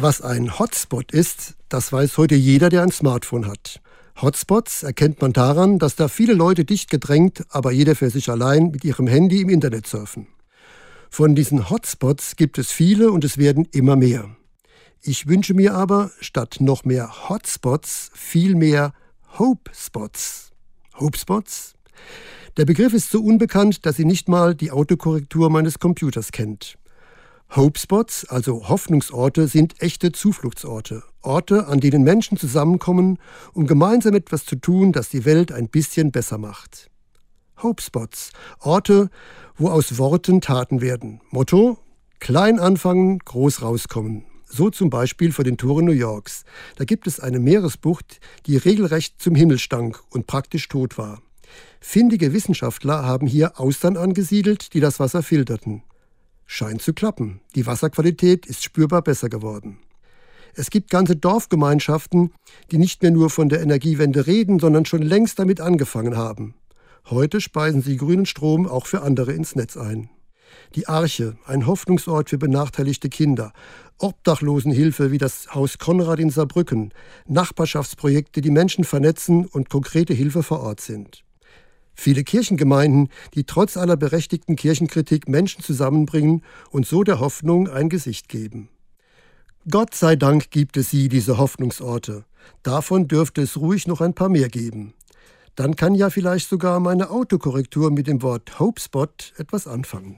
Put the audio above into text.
Was ein Hotspot ist, das weiß heute jeder, der ein Smartphone hat. Hotspots erkennt man daran, dass da viele Leute dicht gedrängt, aber jeder für sich allein mit ihrem Handy im Internet surfen. Von diesen Hotspots gibt es viele und es werden immer mehr. Ich wünsche mir aber statt noch mehr Hotspots viel mehr Hope-Spots. Hope-Spots? Der Begriff ist so unbekannt, dass sie nicht mal die Autokorrektur meines Computers kennt. Hope-Spots, also Hoffnungsorte, sind echte Zufluchtsorte. Orte, an denen Menschen zusammenkommen, um gemeinsam etwas zu tun, das die Welt ein bisschen besser macht. Hope-Spots, Orte, wo aus Worten Taten werden. Motto: klein anfangen, groß rauskommen. So zum Beispiel vor den Toren New Yorks. Da gibt es eine Meeresbucht, die regelrecht zum Himmel stank und praktisch tot war. Findige Wissenschaftler haben hier Austern angesiedelt, die das Wasser filterten. Scheint zu klappen. Die Wasserqualität ist spürbar besser geworden. Es gibt ganze Dorfgemeinschaften, die nicht mehr nur von der Energiewende reden, sondern schon längst damit angefangen haben. Heute speisen sie grünen Strom auch für andere ins Netz ein. Die Arche, ein Hoffnungsort für benachteiligte Kinder, Obdachlosenhilfe wie das Haus Konrad in Saarbrücken, Nachbarschaftsprojekte, die Menschen vernetzen und konkrete Hilfe vor Ort sind. Viele Kirchengemeinden, die trotz aller berechtigten Kirchenkritik Menschen zusammenbringen und so der Hoffnung ein Gesicht geben. Gott sei Dank gibt es sie, diese Hoffnungsorte. Davon dürfte es ruhig noch ein paar mehr geben. Dann kann ja vielleicht sogar meine Autokorrektur mit dem Wort Hopespot etwas anfangen.